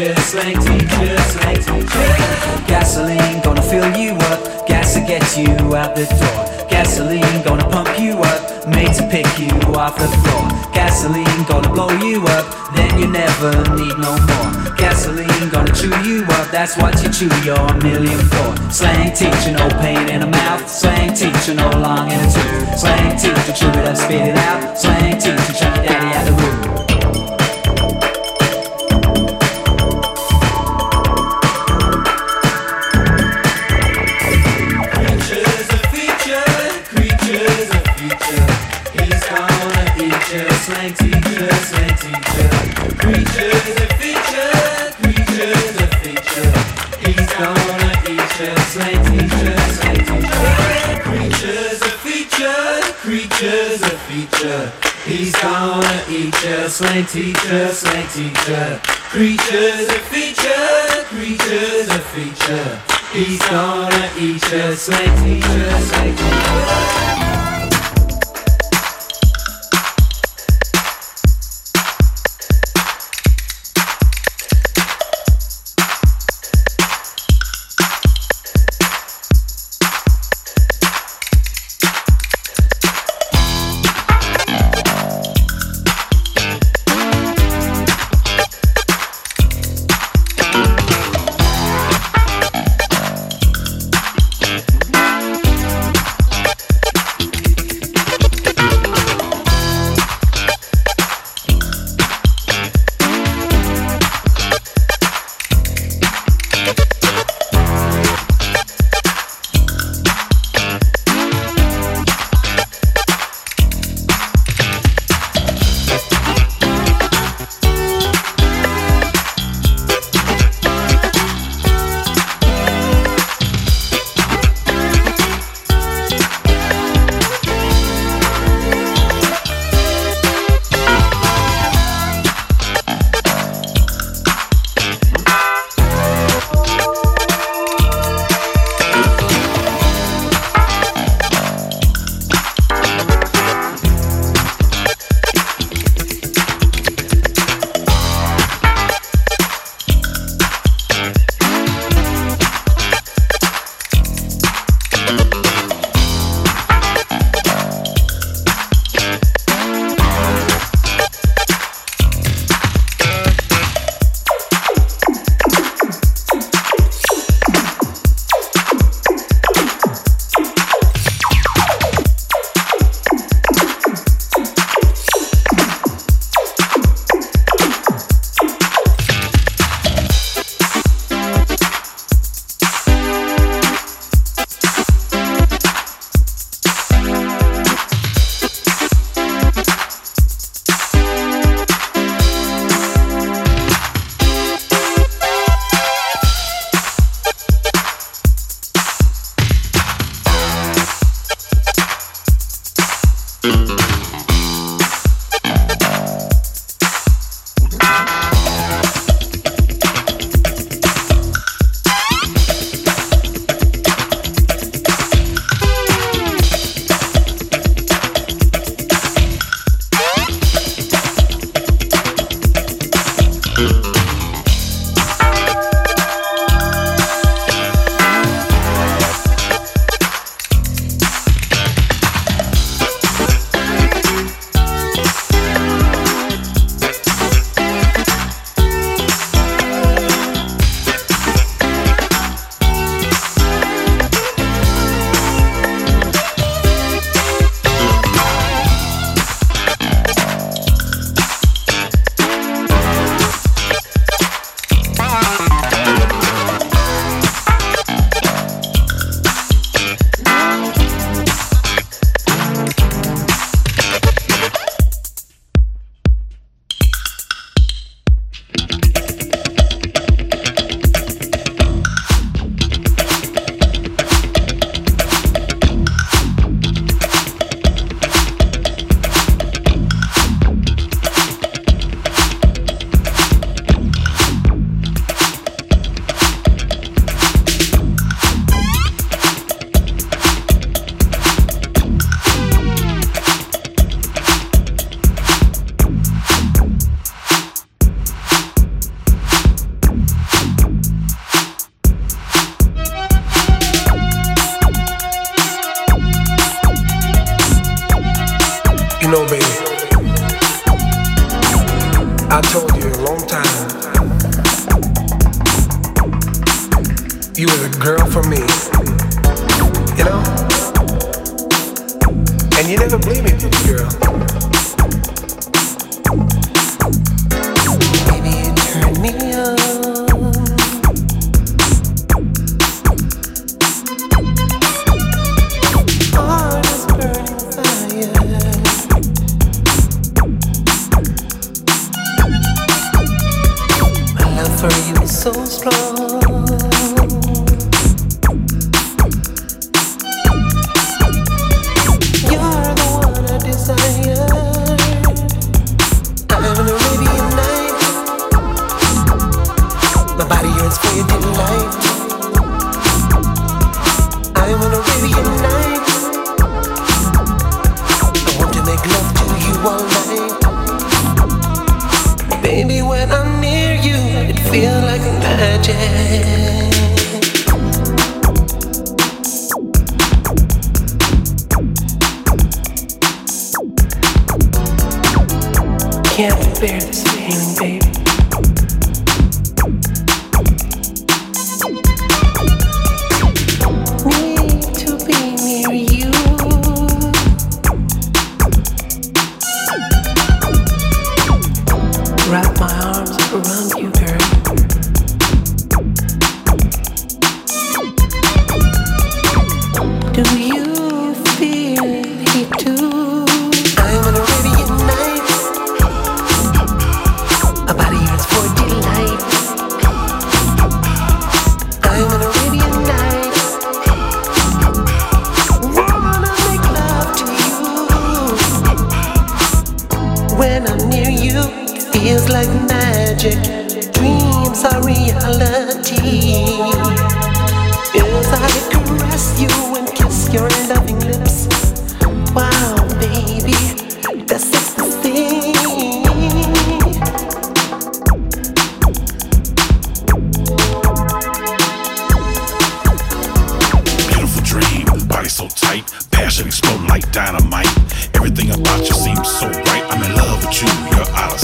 You, slang teacher, slang teacher. Gasoline gonna fill you up, gas to get you out the door. Gasoline gonna pump you up, made to pick you off the floor. Gasoline gonna blow you up, then you never need no more. Gasoline gonna chew you up, that's what you chew your million for. Slang teacher, no pain in the mouth. Slang teacher, no long in the tooth. Slang teacher, chew it up, spit it out. Slang teacher, chuck your daddy out the room. Slang teacher, slang teacher. Creatures a feature, creatures a feature. He's gonna eat you, slang teacher, slang teacher. that's within life. I wanna reunite. I want to make love to you all night. Baby, when I'm near you, it feels like magic.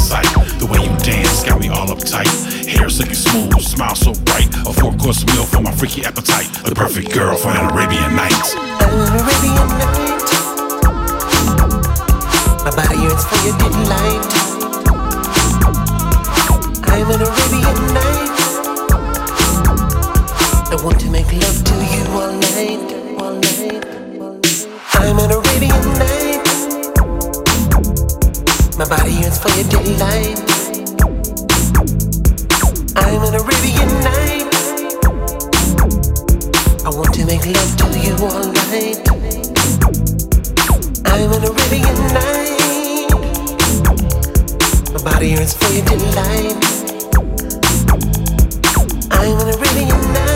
sight. The way you dance got me all uptight. Hair looking smooth, smile so bright. A four course meal for my freaky appetite. The perfect girl for an Arabian night. Arabian night. My body yearns for your delight. I'm an Arabian night. I want to make love to you all night. All night. I'm an Arabian night. My body yearns for your delight. I'm an Arabian night. I want to make love to you all night. I'm an Arabian night. My body yearns for your delight. I'm an Arabian night.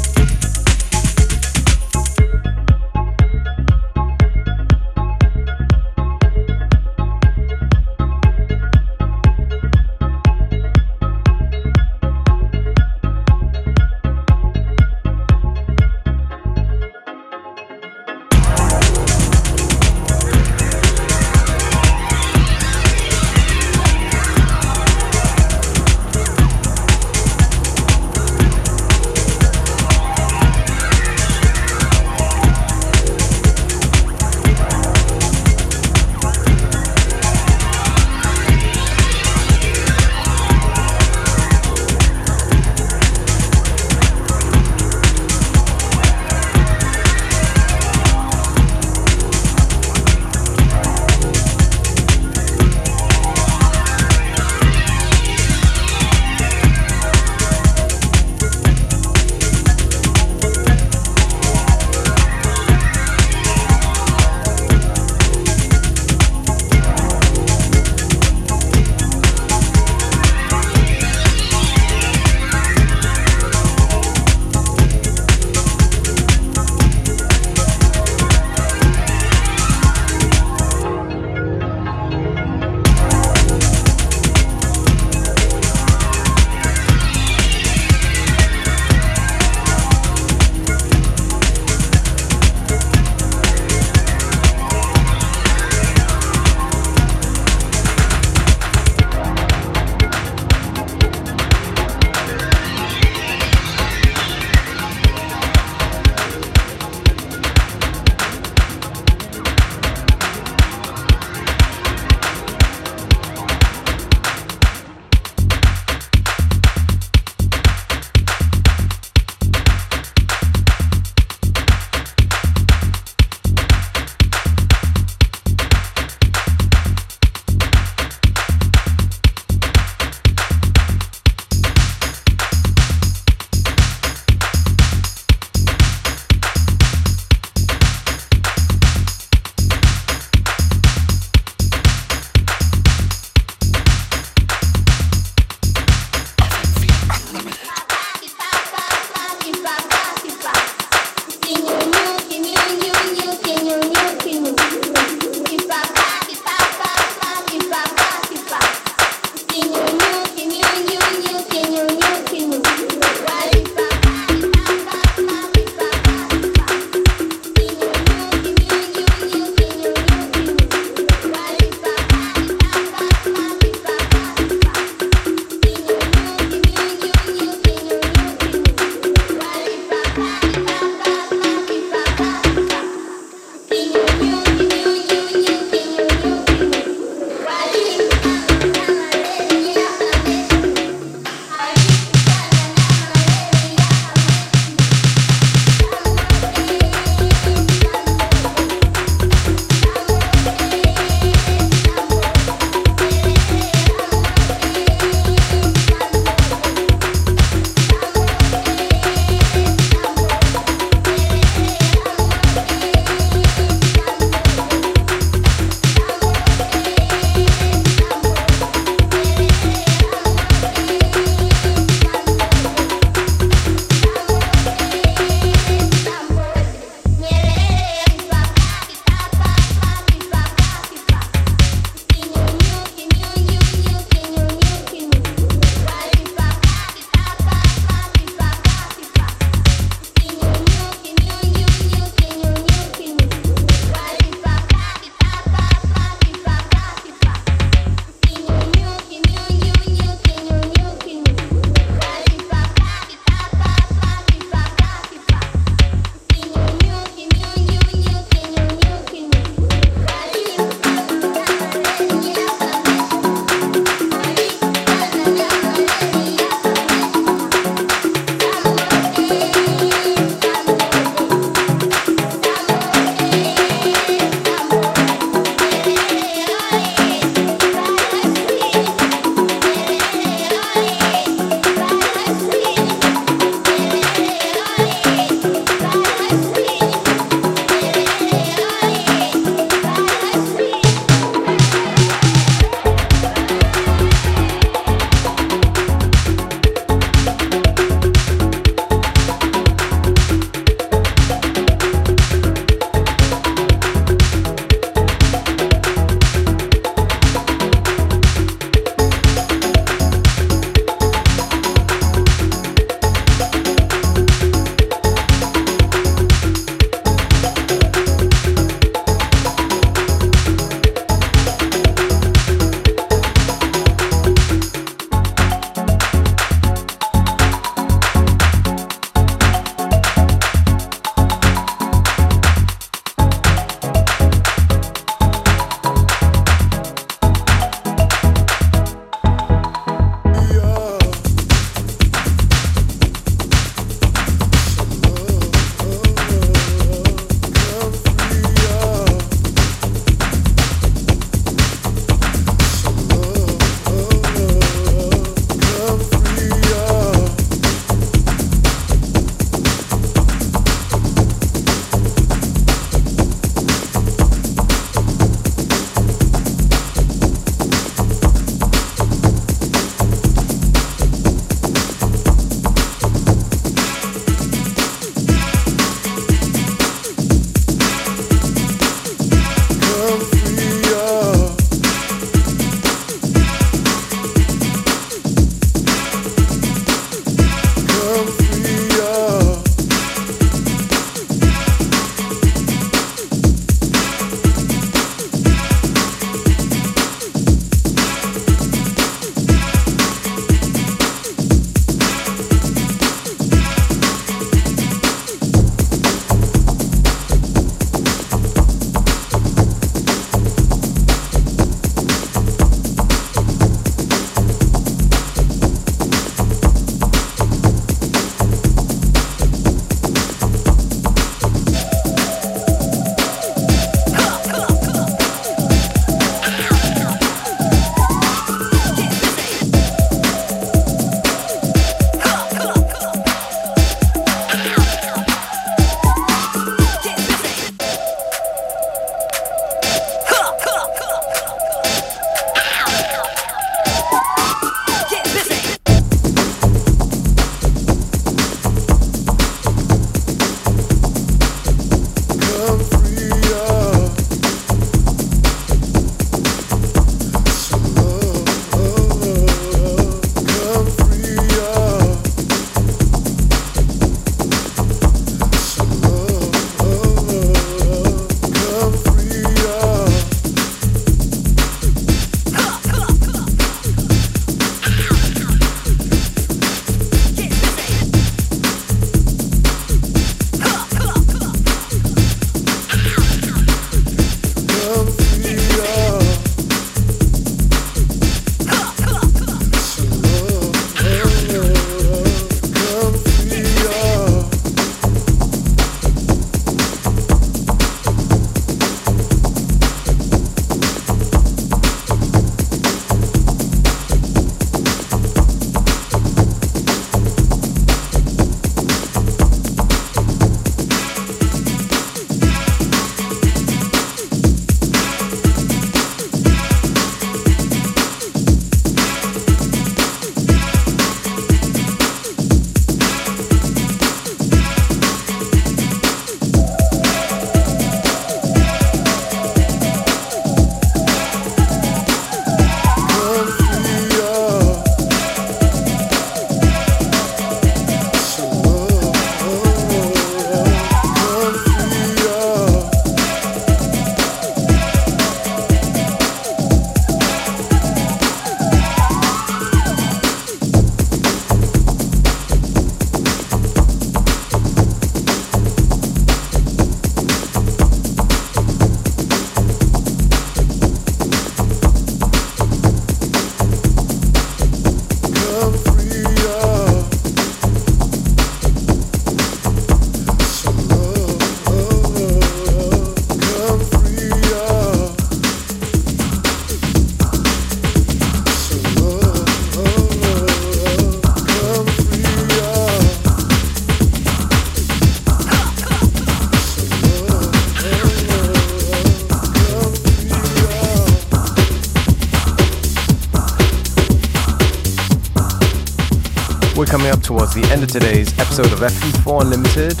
Towards the end of today's episode of FM4 Unlimited.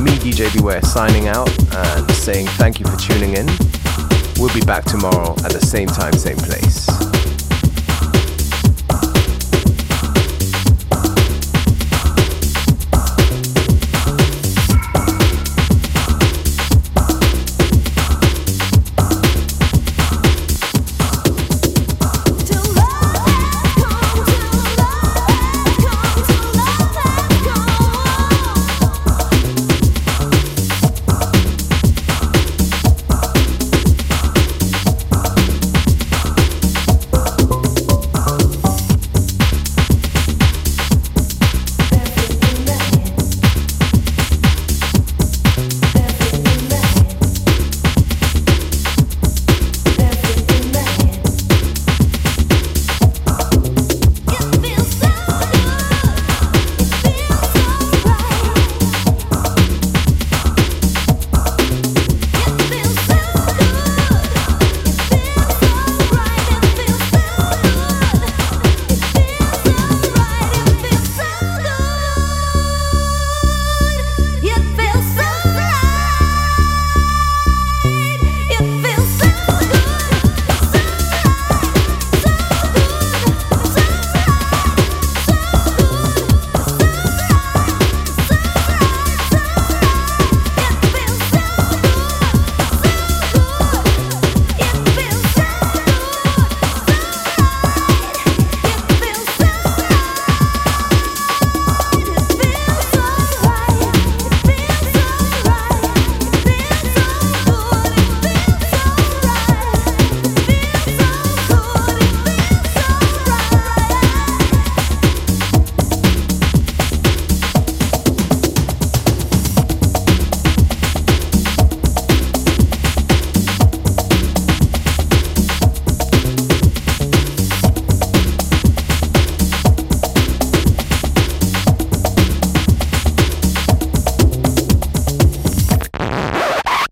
Me, DJ Beware, signing out and saying thank you for tuning in. We'll be back tomorrow at the same time, same place.